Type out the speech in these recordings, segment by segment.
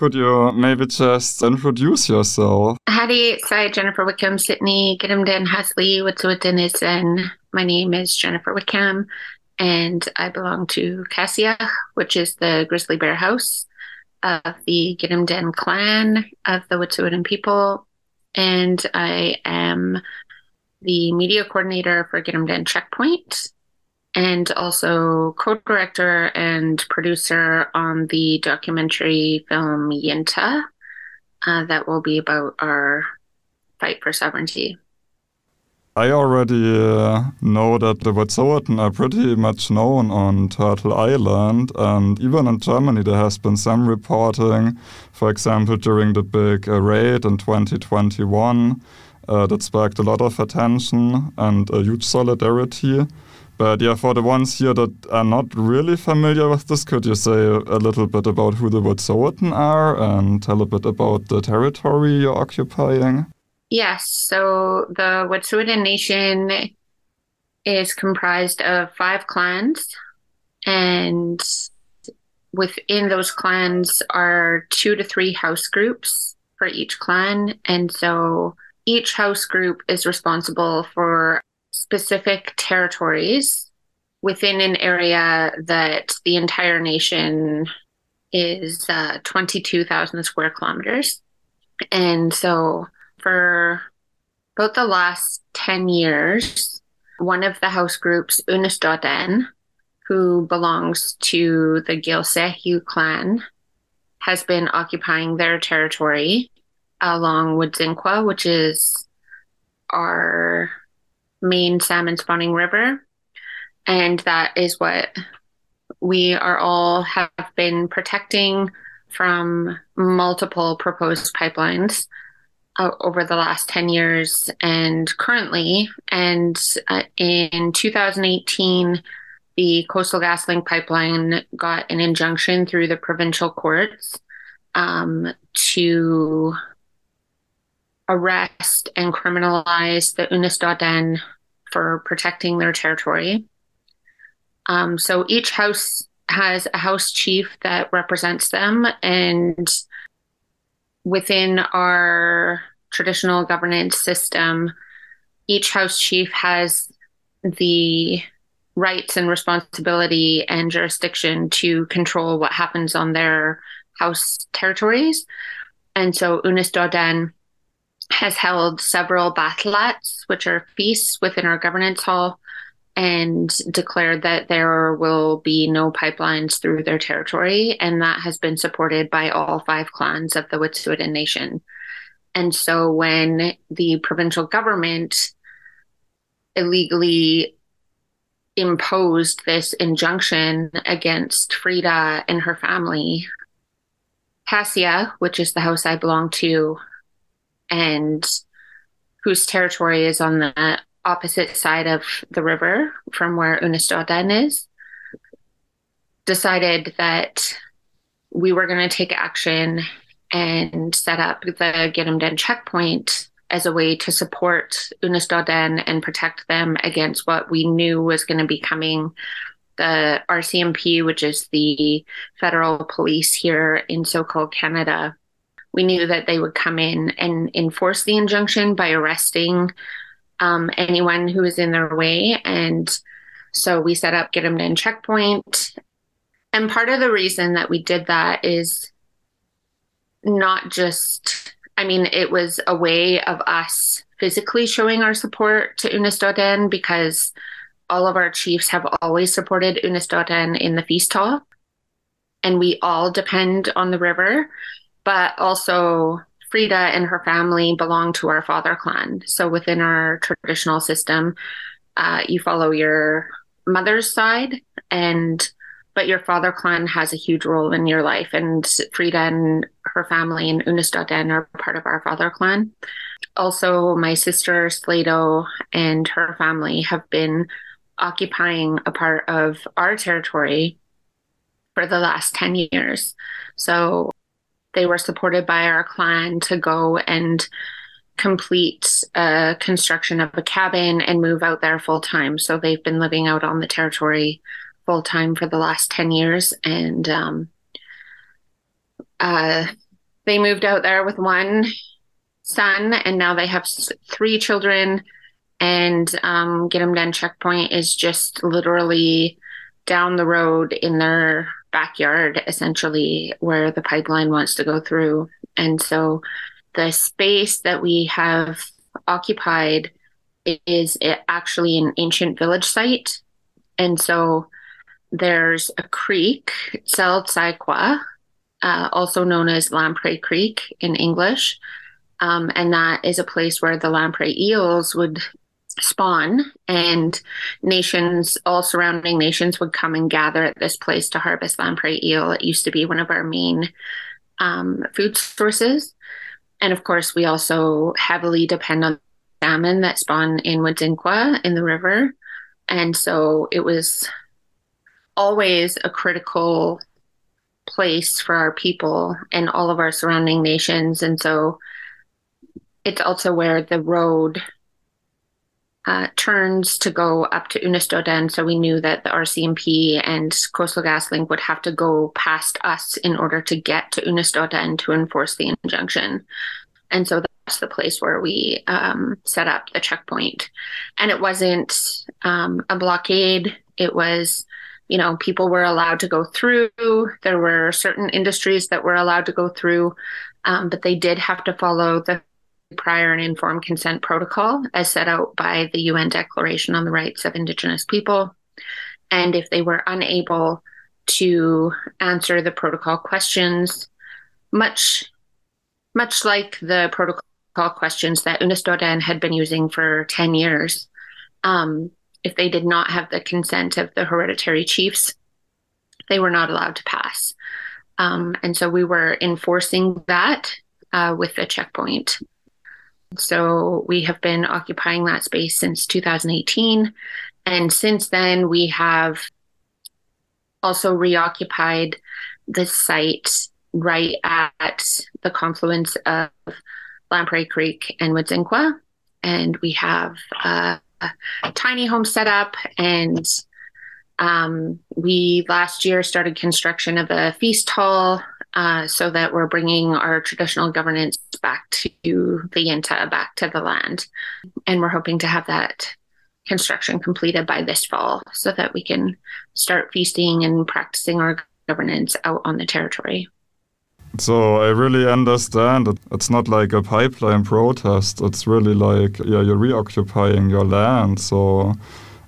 Could you maybe just introduce yourself? Howdy, so Jennifer Wickham, Sydney, Gidimt'en Hasley, Wet'suwet'en My name is Jennifer Wickham, and I belong to Cas Yikh, which is the grizzly bear house of the Gidimt'en clan of the Wet'suwet'en people. And I am the media coordinator for Gidimt'en Checkpoint, and also co-director and producer on the documentary film Yintah uh, that will be about our fight for sovereignty. I already uh, know that the Wet'suwet'en are pretty much known on Turtle Island, and even in Germany there has been some reporting, for example, during the big uh, raid in 2021, uh, that sparked a lot of attention and a huge solidarity. But yeah, for the ones here that are not really familiar with this, could you say a little bit about who the Wet'suwet'en are and tell a bit about the territory you're occupying? Yes. So the Wet'suwet'en Nation is comprised of five clans, and within those clans are two to three house groups for each clan. And so each house group is responsible for specific territories within an area that the entire nation is uh, 22,000 square kilometers. And so for about the last 10 years, one of the house groups, Unist'ot'en, who belongs to the Gilseyhu clan, has been occupying their territory along Wedzin-Kwa, which is our main salmon spawning river. And that is what we are all have been protecting from multiple proposed pipelines uh, over the last 10 years and currently. And uh, in 2018, the Coastal GasLink pipeline got an injunction through the provincial courts um, to arrest and criminalize the Unist'ot'en for protecting their territory. Um, so each house has a house chief that represents them, and within our traditional governance system, each house chief has the rights and responsibility and jurisdiction to control what happens on their house territories. And so Unist'ot'en has held several balhats, which are feasts within our governance hall, and declared that there will be no pipelines through their territory. And that has been supported by all five clans of the Wet'suwet'en Nation. And so when the provincial government illegally imposed this injunction against Frida and her family, Cas Yikh, which is the house I belong to, and whose territory is on the opposite side of the river from where Unist'ot'en is, decided that we were going to take action and set up the Gidimt'en checkpoint as a way to support Unist'ot'en and protect them against what we knew was going to be coming. The RCMP, which is the federal police here in so called Canada, we knew that they would come in and enforce the injunction by arresting um, anyone who was in their way. And so we set up Gidimt'en Checkpoint. And part of the reason that we did that is not just, I mean, it was a way of us physically showing our support to Unist'ot'en because all of our chiefs have always supported Unist'ot'en in the feast hall. And we all depend on the river but also Frida and her family belong to our father clan. So within our traditional system, uh, you follow your mother's side, and but your father clan has a huge role in your life. And Frida and her family and Unist'ot'en are part of our father clan. Also, my sister Sleydo' and her family have been occupying a part of our territory for the last 10 years. So they were supported by our clan to go and complete a construction of a cabin and move out there full time. So they've been living out on the territory full time for the last 10 years. And um, uh, they moved out there with one son, and now they have three children. And um, Den checkpoint is just literally down the road in their backyard, essentially, where the pipeline wants to go through. And so the space that we have occupied is actually an ancient village site. And so there's a creek, Sel Saikwa, uh, also known as Lamprey Creek in English. Um, and that is a place where the lamprey eels would spawn and nations all surrounding nations would come and gather at this place to harvest lamprey eel it used to be one of our main um, food sources. And of course we also heavily depend on salmon that spawn in Wedzin-Kwa in the river. And so it was always a critical place for our people and all of our surrounding nations. And so it's also where the road uh, turns to go up to Unist'ot'en. So we knew that the RCMP and Coastal GasLink would have to go past us in order to get to Unist'ot'en to enforce the injunction. And so that's the place where we um, set up the checkpoint. And it wasn't um, a blockade, it was you know, people were allowed to go through. There were certain industries that were allowed to go through, um, but they did have to follow the prior and informed consent protocol as set out by the UN Declaration on the Rights of Indigenous People. And if they were unable to answer the protocol questions, much much like the protocol questions that Unist'ot'en had been using for 10 years, um, if they did not have the consent of the hereditary chiefs, they were not allowed to pass. Um, and so we were enforcing that uh, with the checkpoint. So we have been occupying that space since 2018. And since then, we have also reoccupied the site right at the confluence of Lamprey Creek and Wedzin-Kwa. And we have a, a tiny home set up and um, we last year started construction of a feast hall uh, so that we're bringing our traditional governance back to the Yintah, back to the land. And we're hoping to have that construction completed by this fall so that we can start feasting and practicing our governance out on the territory. So I really understand it. It's not like a pipeline protest. It's really like yeah, you're reoccupying your land. So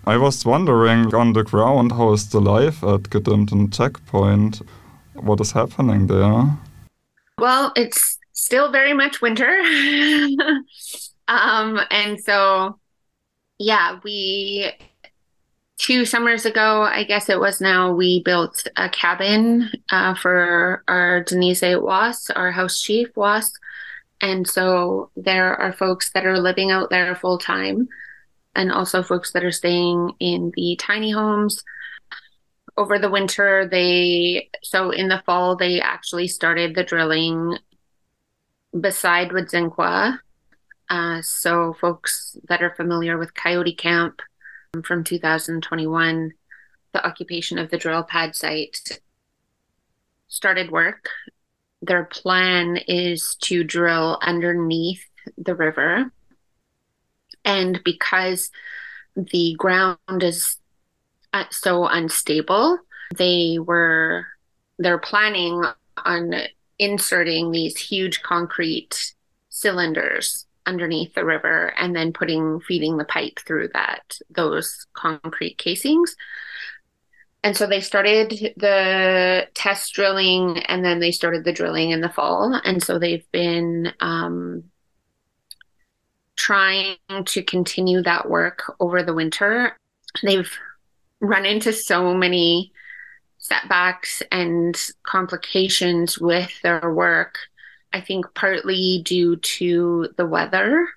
I was wondering on the ground how is the life at Gidimt'en checkpoint? What is happening there? Well, it's still very much winter. um, and so, yeah, we two summers ago, I guess it was now, we built a cabin uh, for our Denise Woos, our house chief Woos. And so there are folks that are living out there full time and also folks that are staying in the tiny homes over the winter they so in the fall they actually started the drilling beside Wedzin-Kwa. Uh, so folks that are familiar with Coyote Camp from 2021, the occupation of the drill pad site started work. Their plan is to drill underneath the river. And because the ground is so unstable. They were they're planning on inserting these huge concrete cylinders underneath the river and then putting feeding the pipe through that those concrete casings. And so they started the test drilling and then they started the drilling in the fall. And so they've been um, trying to continue that work over the winter. They've run into so many setbacks and complications with their work. I think partly due to the weather.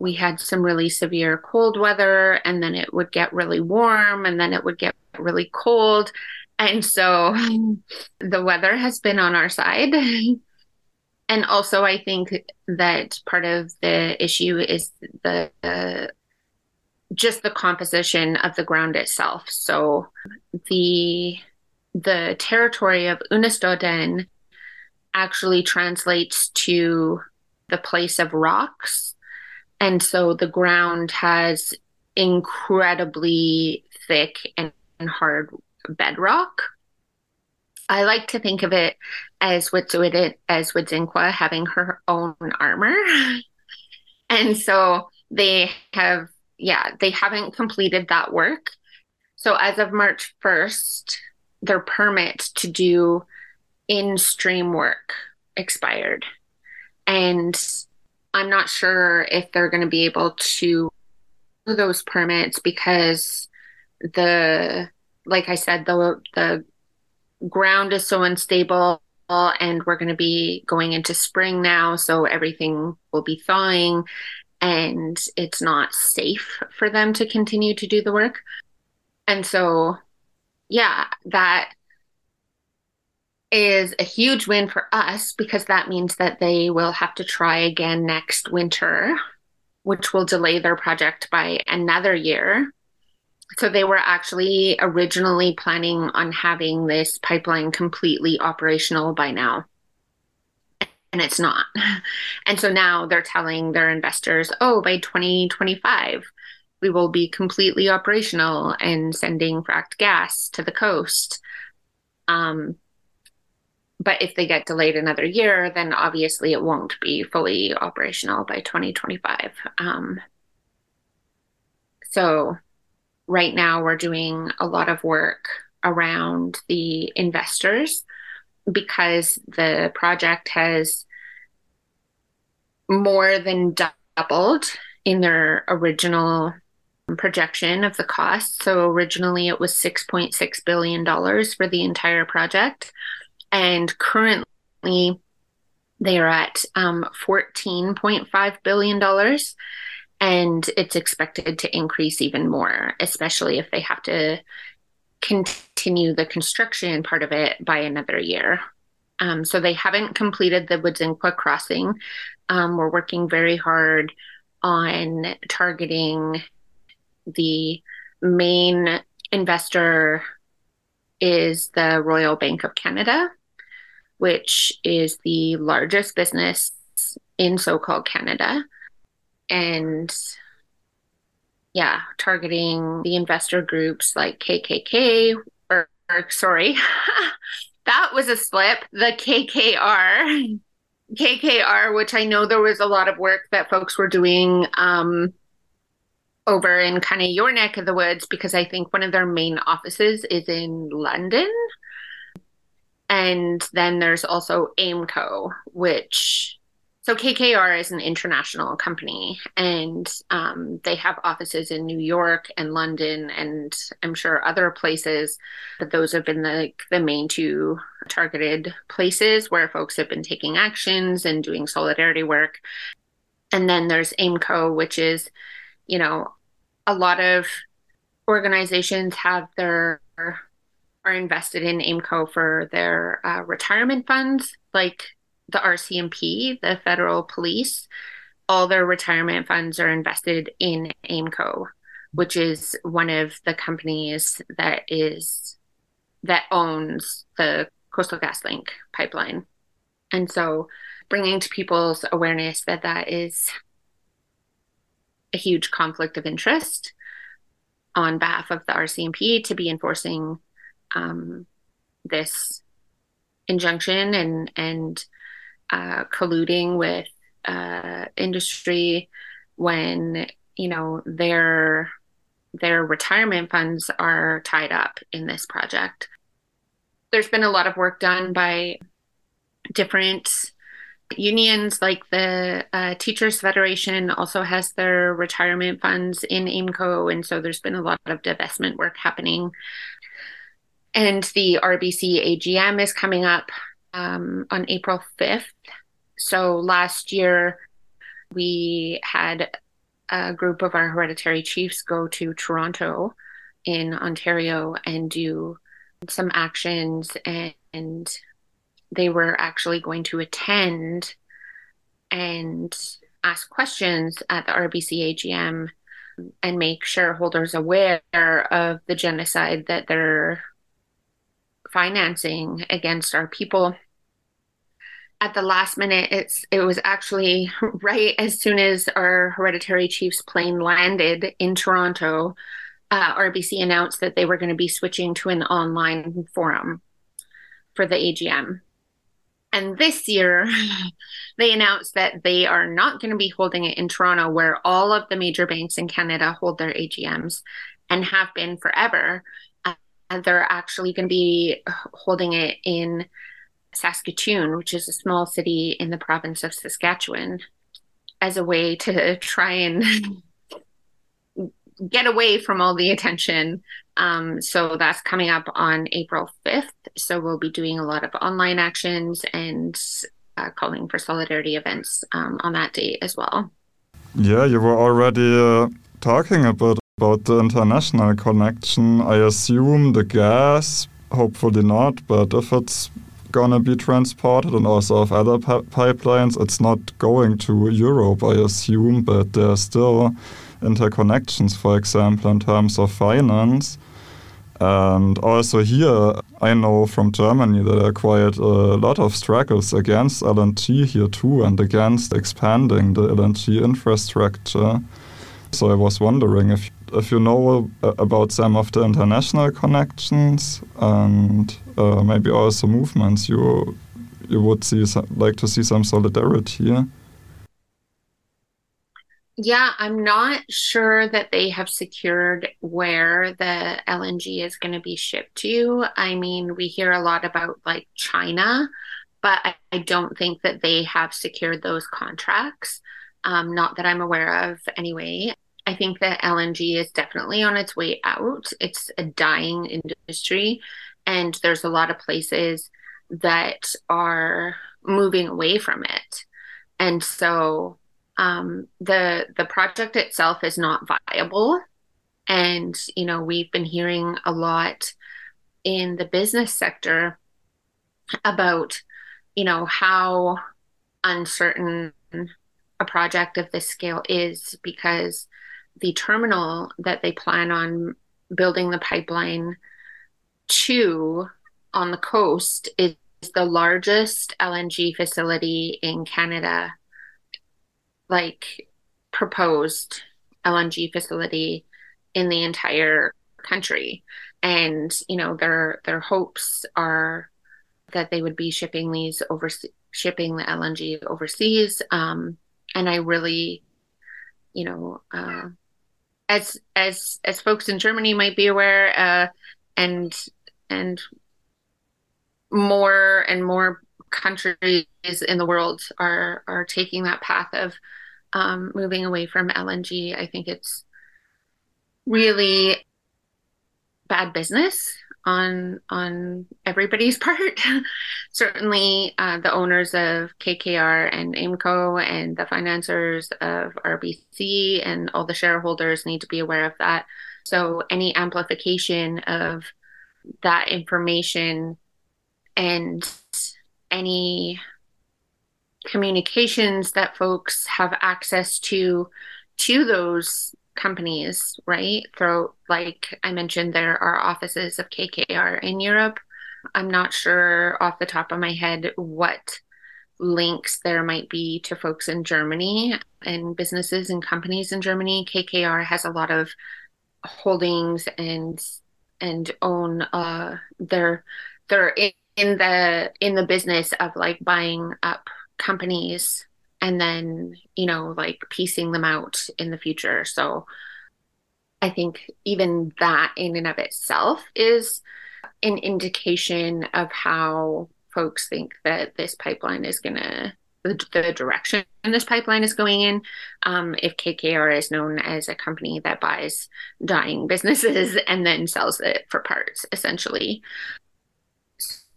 We had some really severe cold weather, and then it would get really warm, and then it would get really cold. And so the weather has been on our side. and also, I think that part of the issue is the, the just the composition of the ground itself. So the the territory of Unist'ot'en actually translates to the place of rocks. And so the ground has incredibly thick and hard bedrock. I like to think of it as Wet'suwet'en as Wedzin-kwa having her own armor. and so they have, yeah, they haven't completed that work. So as of March 1st, their permit to do in stream work expired. And I'm not sure if they're going to be able to do those permits because the, like I said, the, the ground is so unstable and we're going to be going into spring now. So everything will be thawing and it's not safe for them to continue to do the work. And so, yeah, that is a huge win for us because that means that they will have to try again next winter, which will delay their project by another year. So they were actually originally planning on having this pipeline completely operational by now. And it's not. And so now they're telling their investors, oh, by 2025, we will be completely operational and sending fracked gas to the coast. Um, but if they get delayed another year, then obviously it won't be fully operational by 2025. Um, so, right now we're doing a lot of work around the investors because the project has more than doubled in their original projection of the cost. So originally it was $6.6 billion for the entire project and currently they are at um, $14.5 billion. And it's expected to increase even more, especially if they have to continue the construction part of it by another year. Um, so they haven't completed the Wedzin-kwa crossing. Um, we're working very hard on targeting the main investor is the Royal Bank of Canada which is the largest business in so called Canada. And yeah, targeting the investor groups like KKK, or, or sorry, that was a slip, the KKR. KKR, which I know there was a lot of work that folks were doing um, over in kind of your neck of the woods because I think one of their main offices is in London. And then there's also AIMCO, which so KKR is an international company, and um, they have offices in New York and London, and I'm sure other places. But those have been the the main two targeted places where folks have been taking actions and doing solidarity work. And then there's AIMCO, which is, you know, a lot of organizations have their are invested in AIMCO for their uh, retirement funds, like the RCMP, the federal police. All their retirement funds are invested in AIMCO, which is one of the companies that is that owns the Coastal GasLink pipeline. And so bringing to people's awareness that that is a huge conflict of interest on behalf of the RCMP to be enforcing um, this injunction and and uh, colluding with uh, industry when you know their their retirement funds are tied up in this project. There's been a lot of work done by different unions, like the uh, Teachers Federation, also has their retirement funds in AIMCO, and so there's been a lot of divestment work happening and the RBC AGM is coming up um, on April 5th. So last year, we had a group of our hereditary chiefs go to Toronto in Ontario and do some actions, and, and they were actually going to attend and ask questions at the RBC AGM and make shareholders aware of the genocide that they're financing against our people. at the last minute it's it was actually right as soon as our hereditary chiefs plane landed in toronto uh, rbc announced that they were going to be switching to an online forum for the agm and this year they announced that they are not going to be holding it in toronto where all of the major banks in canada hold their agms and have been forever uh, they're actually going to be holding it in Saskatoon, which is a small city in the province of Saskatchewan, as a way to try and get away from all the attention. Um, so that's coming up on April 5th. So we'll be doing a lot of online actions and uh, calling for solidarity events um, on that date as well. Yeah, you were already uh, talking about about the international connection. I assume the gas, hopefully not, but if it's gonna be transported and also of other pipelines. It's not going to Europe, I assume, but there are still interconnections, for example, in terms of finance. And also here, I know from Germany that there are quite a lot of struggles against LNG here too and against expanding the LNG infrastructure. So I was wondering if if you know about some of the international connections and uh, maybe also movements, you you would see like to see some solidarity. Yeah, I'm not sure that they have secured where the LNG is going to be shipped to. I mean, we hear a lot about like China, but I, I don't think that they have secured those contracts. Um, not that I'm aware of, anyway. I think that LNG is definitely on its way out. It's a dying industry, and there's a lot of places that are moving away from it. And so um, the the project itself is not viable. And you know, we've been hearing a lot in the business sector about you know how uncertain a project of this scale is because the terminal that they plan on building the pipeline to on the coast is the largest LNG facility in Canada, like proposed LNG facility in the entire country. And, you know, their their hopes are that they would be shipping these over shipping the LNG overseas. Um, and I really, you know, uh, as as as folks in Germany might be aware, uh, and and more and more countries in the world are are taking that path of um, moving away from LNG. I think it's really bad business on on everybody's part. Certainly, uh, the owners of KKR and AIMCo and the financiers of RBC and all the shareholders need to be aware of that. So, any amplification of that information and any communications that folks have access to to those companies, right? Through, like I mentioned, there are offices of KKR in Europe. I'm not sure off the top of my head what links there might be to folks in Germany and businesses and companies in Germany. KKR has a lot of holdings and and own uh they're they're in, in the in the business of like buying up companies and then you know like piecing them out in the future. So i think even that in and of itself is an indication of how folks think that this pipeline is going to the, the, direction this pipeline is going in. Um, if kkr is known as a company that buys dying businesses and then sells it for parts essentially.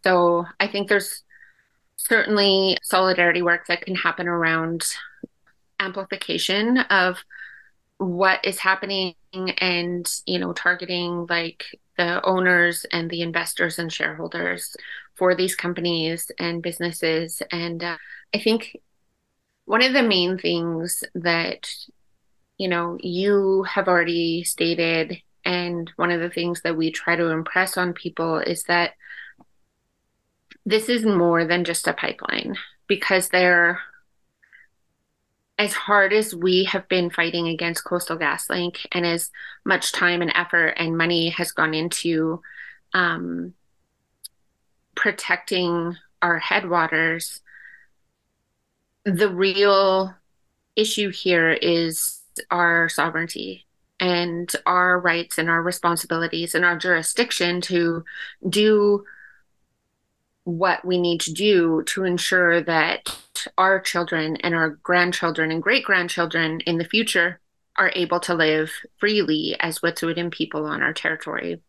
So i think there's certainly solidarity work that can happen around amplification of what is happening and you know targeting like the owners and the investors and shareholders for these companies and businesses. And uh, i think one of the main things that you know you have already stated and one of the things that we try to impress on people is that this is more than just a pipeline because they're as hard as we have been fighting against Coastal GasLink and as much time and effort and money has gone into um, protecting our headwaters, the real issue here is our sovereignty and our rights and our responsibilities and our jurisdiction to do what we need to do to ensure that our children and our grandchildren and great grandchildren in the future are able to live freely as Wet'suwet'en people on our territory.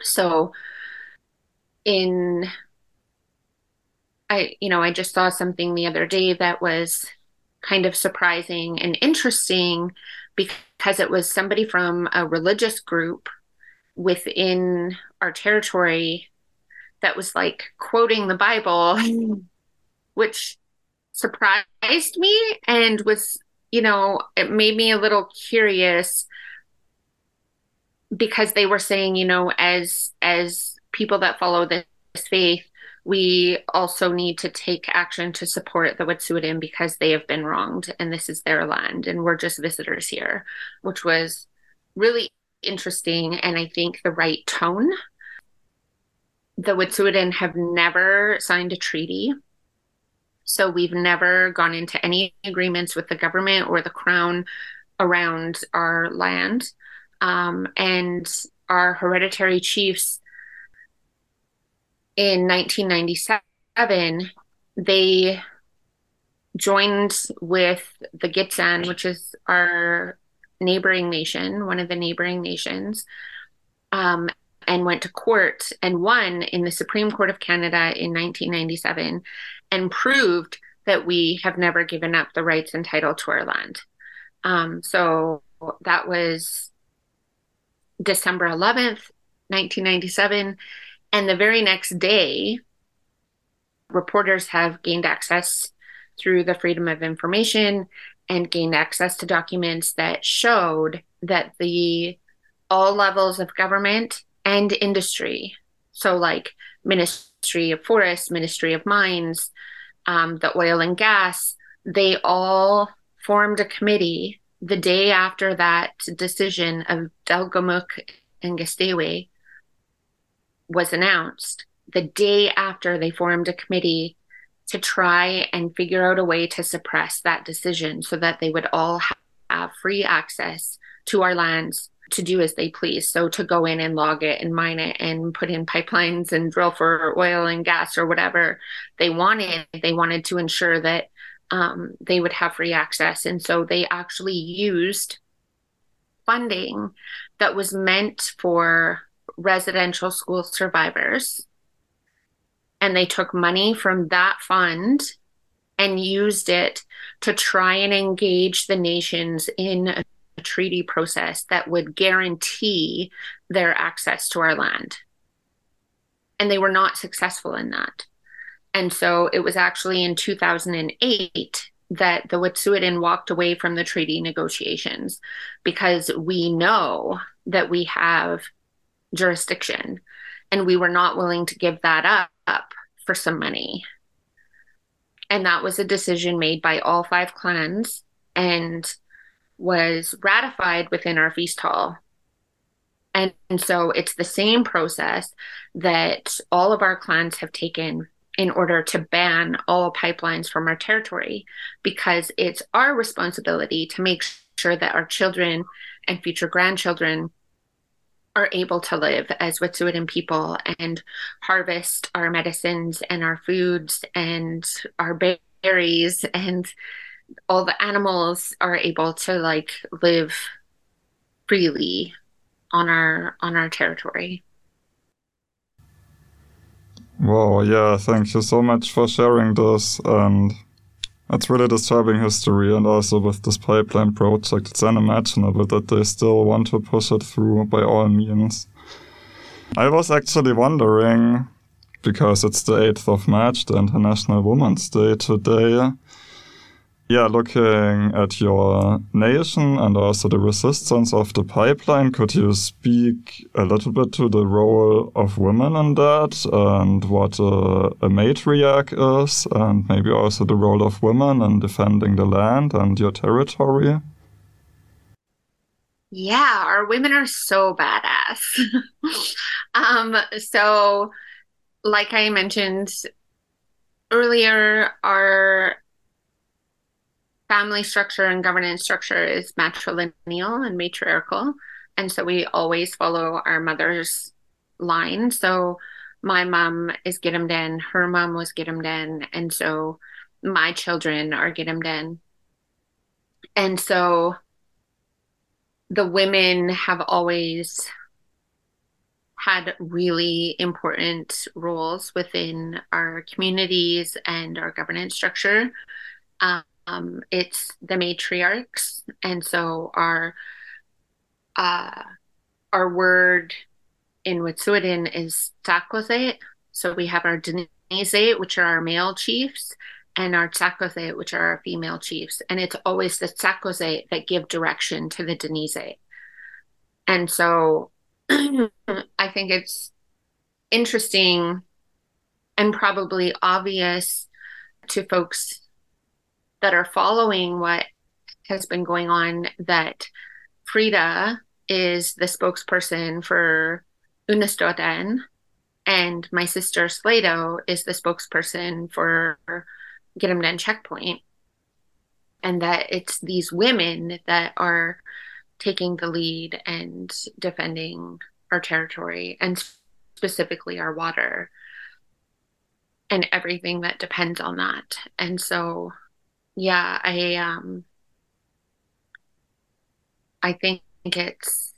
So, in I, you know, I just saw something the other day that was kind of surprising and interesting because it was somebody from a religious group within our territory that was like quoting the Bible, mm. which surprised me and was, you know, it made me a little curious because they were saying, you know, as as people that follow this faith, we also need to take action to support the Wet'suwet'en because they have been wronged and this is their land and we're just visitors here, which was really interesting and I think the right tone the Wet'suwet'en have never signed a treaty. So we've never gone into any agreements with the government or the crown around our land. Um, and our hereditary chiefs in 1997, they joined with the Gitxsan, which is our neighboring nation, one of the neighboring nations, um, and went to court and won in the Supreme Court of Canada in 1997 and proved that we have never given up the rights and title to our land. Um, so that was December 11th, 1997. And the very next day, reporters have gained access through the Freedom of Information and gained access to documents that showed that the all levels of government and industry. So, like Ministry of Forests, Ministry of Mines, um, the oil and gas, they all formed a committee the day after that decision of Delgamuukw and Gisdaywa was announced. The day after they formed a committee to try and figure out a way to suppress that decision so that they would all have free access to our lands to do as they please. So to go in and log it and mine it and put in pipelines and drill for oil and gas or whatever they wanted. They wanted to ensure that um, they would have free access. And so they actually used funding that was meant for residential school survivors. And they took money from that fund and used it to try and engage the nations in a treaty process that would guarantee their access to our land. And they were not successful in that. And so it was actually in 2008 that the Wet'suwet'en walked away from the treaty negotiations because we know that we have jurisdiction and we were not willing to give that up for some money. And that was a decision made by all five clans. And was ratified within our feast hall. And, and so it's the same process that all of our clans have taken in order to ban all pipelines from our territory because it's our responsibility to make sure that our children and future grandchildren are able to live as Wet'suwet'en people and harvest our medicines and our foods and our berries and all the animals are able to like live freely on our on our territory. Wow, yeah, thank you so much for sharing this and it's really disturbing history and also with this pipeline project it's unimaginable that they still want to push it through by all means. I was actually wondering because it's the 8th of March, the International Women's Day today, yeah, looking at your nation and also the resistance of the pipeline, could you speak a little bit to the role of women in that and what a, a matriarch is, and maybe also the role of women in defending the land and your territory? Yeah, our women are so badass. um, so, like I mentioned earlier, our family structure and governance structure is matrilineal and matriarchal. And so we always follow our mother's line. So my mom is Gidimt'en, her mom was Gidimt'en, and so my children are Gidimt'en. And so the women have always had really important roles within our communities and our governance structure. Um, um, it's the matriarchs, and so our uh, our word in Wet'suwet'en is Tsakozit. So we have our Denizit, which are our male chiefs, and our Tsakozit, which are our female chiefs. And it's always the Tsakozit that give direction to the Denizit. And so I think it's interesting and probably obvious to folks that are following what has been going on that Frida is the spokesperson for Unist'ot'en and my sister Sleydo' is the spokesperson for Gidimt'en Checkpoint. And that it's these women that are taking the lead and defending our territory and specifically our water and everything that depends on that. And so yeah, I um I think it's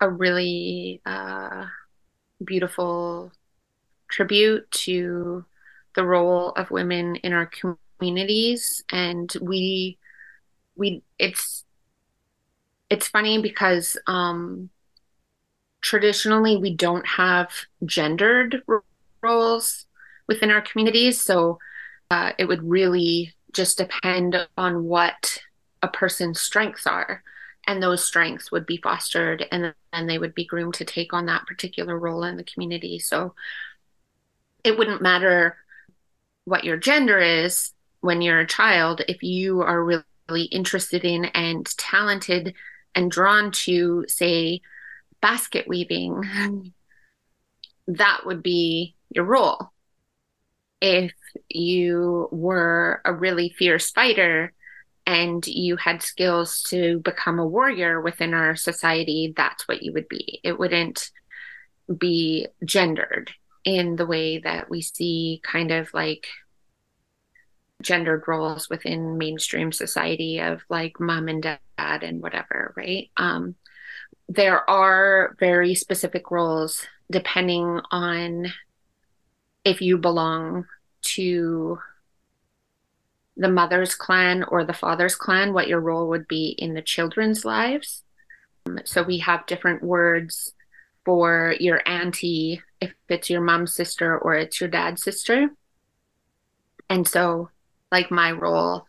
a really uh, beautiful tribute to the role of women in our communities. And we we it's it's funny because um traditionally we don't have gendered roles within our communities. So uh, it would really just depend on what a person's strengths are. And those strengths would be fostered and then they would be groomed to take on that particular role in the community. So it wouldn't matter what your gender is when you're a child. If you are really interested in and talented and drawn to say basket weaving that would be your role if you were a really fierce fighter and you had skills to become a warrior within our society, that's what you would be. It wouldn't be gendered in the way that we see kind of like gendered roles within mainstream society of like mom and dad and whatever, right? Um, there are very specific roles depending on if you belong to the mother's clan or the father's clan, what your role would be in the children's lives. Um, so we have different words for your auntie, if it's your mom's sister or it's your dad's sister. And so, like, my role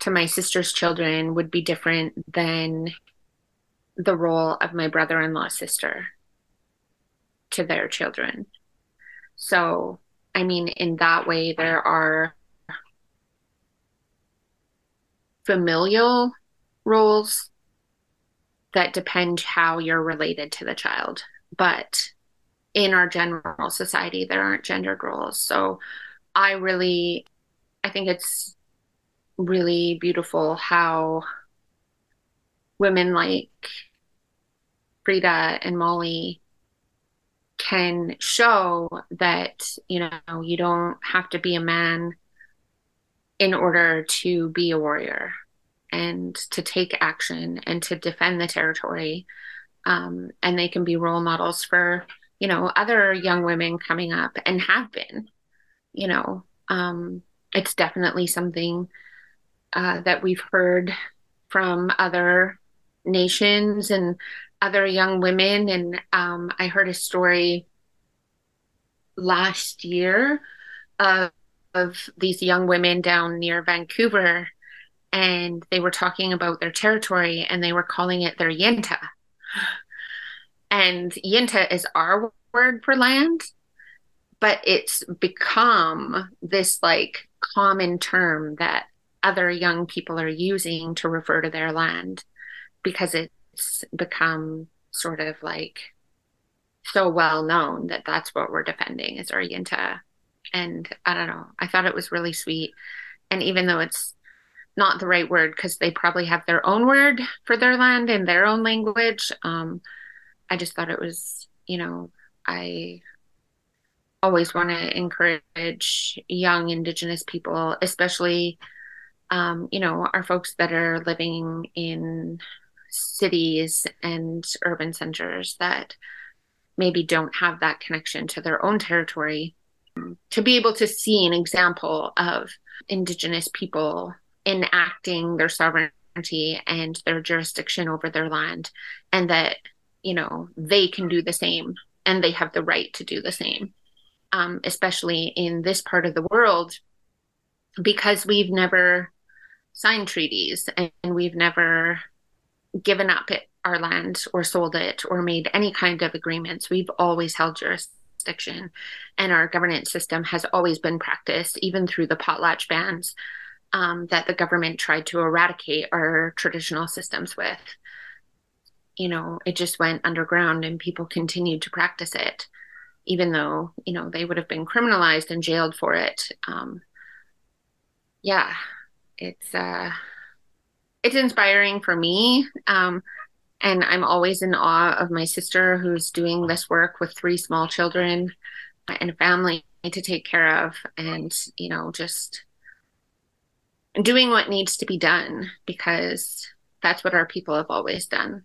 to my sister's children would be different than the role of my brother in law sister to their children. So, I mean, in that way, there are familial roles that depend how you're related to the child. But in our general society, there aren't gendered roles. So I really, I think it's really beautiful how women like Frida and Molly can show that you know you don't have to be a man in order to be a warrior and to take action and to defend the territory. Um, and they can be role models for you know other young women coming up and have been you know. Um, it's definitely something uh, that we've heard from other nations and other young women. And um, I heard a story last year of of these young women down near Vancouver and they were talking about their territory and they were calling it their yintah. And yintah is our word for land, but it's become this like common term that other young people are using to refer to their land because it's become sort of like so well known that that's what we're defending is our yintah. And I don't know, I thought it was really sweet. And even though it's not the right word because they probably have their own word for their land in their own language. Um, I just thought it was, you know, I always want to encourage young Indigenous people, especially, um, you know, our folks that are living in cities and urban centers that maybe don't have that connection to their own territory, to be able to see an example of Indigenous people enacting their sovereignty and their jurisdiction over their land and that you know they can do the same and they have the right to do the same um, especially in this part of the world because we've never signed treaties and we've never given up our land or sold it or made any kind of agreements we've always held jurisdiction and our governance system has always been practiced even through the potlatch bans um, that the government tried to eradicate our traditional systems with. You know, it just went underground and people continued to practice it, even though, you know, they would have been criminalized and jailed for it. Um, yeah, it's, uh, it's inspiring for me. Um, and I'm always in awe of my sister who's doing this work with three small children and a family to take care of. And, you know, just doing what needs to be done because that's what our people have always done.